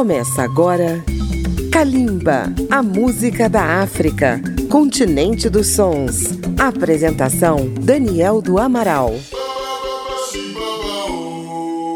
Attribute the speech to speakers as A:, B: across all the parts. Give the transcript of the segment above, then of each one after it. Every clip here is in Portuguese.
A: Começa agora Kalimba, a música da África, continente dos sons. Apresentação Daniel do Amaral.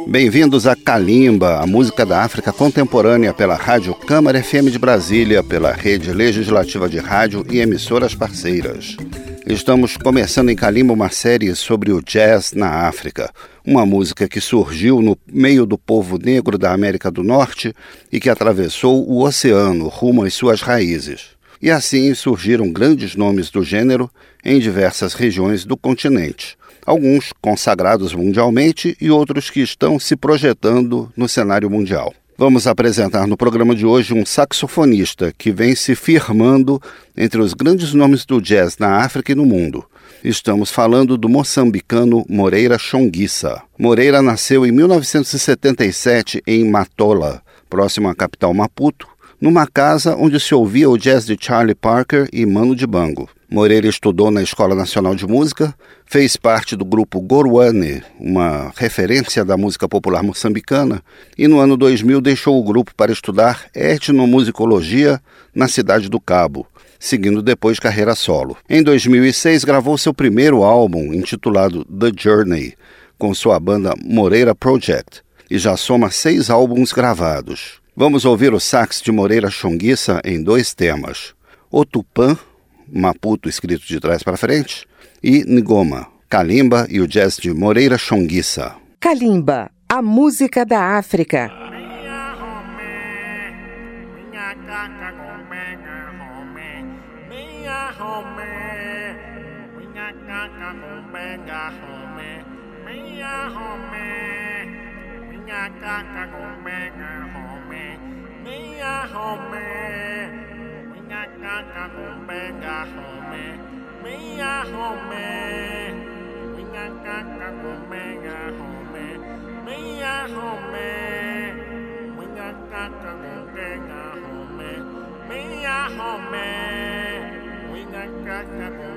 B: Bem-vindos a Kalimba, a música da África contemporânea pela Rádio Câmara FM de Brasília, pela Rede Legislativa de Rádio e emissoras parceiras. Estamos começando em Kalimba uma série sobre o jazz na África, uma música que surgiu no meio do povo negro da América do Norte e que atravessou o oceano rumo às suas raízes. E assim surgiram grandes nomes do gênero em diversas regiões do continente, alguns consagrados mundialmente e outros que estão se projetando no cenário mundial. Vamos apresentar no programa de hoje um saxofonista que vem se firmando entre os grandes nomes do jazz na África e no mundo. Estamos falando do moçambicano Moreira Chonguissa. Moreira nasceu em 1977 em Matola, próximo à capital Maputo, numa casa onde se ouvia o jazz de Charlie Parker e Mano de Bango. Moreira estudou na Escola Nacional de Música, fez parte do grupo Goruane, uma referência da música popular moçambicana, e no ano 2000 deixou o grupo para estudar etnomusicologia na cidade do Cabo, seguindo depois carreira solo. Em 2006 gravou seu primeiro álbum, intitulado The Journey, com sua banda Moreira Project, e já soma seis álbuns gravados. Vamos ouvir o sax de Moreira Chonguissa em dois temas: O Tupã Maputo, escrito de trás para frente, e Ngoma, Kalimba e o jazz de Moreira Chonguissa.
A: Kalimba, a música da África.
C: home. We got got got home, got home. Me a home. We got got home, got home. Me a home. We got got got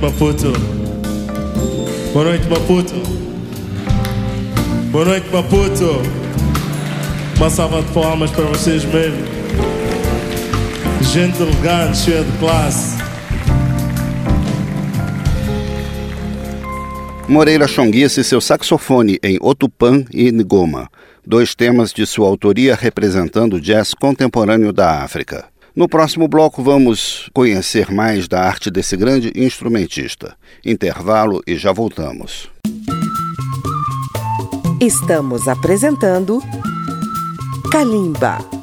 C: Maputo. Boa noite, Maputo. Boa noite, Maputo. Uma salva de palmas para vocês mesmo. Gente elegante, cheia de classe.
B: Moreira Chonguice e seu saxofone em Otupã e Ngoma, dois temas de sua autoria representando o jazz contemporâneo da África. No próximo bloco, vamos conhecer mais da arte desse grande instrumentista. Intervalo e já voltamos.
A: Estamos apresentando Kalimba.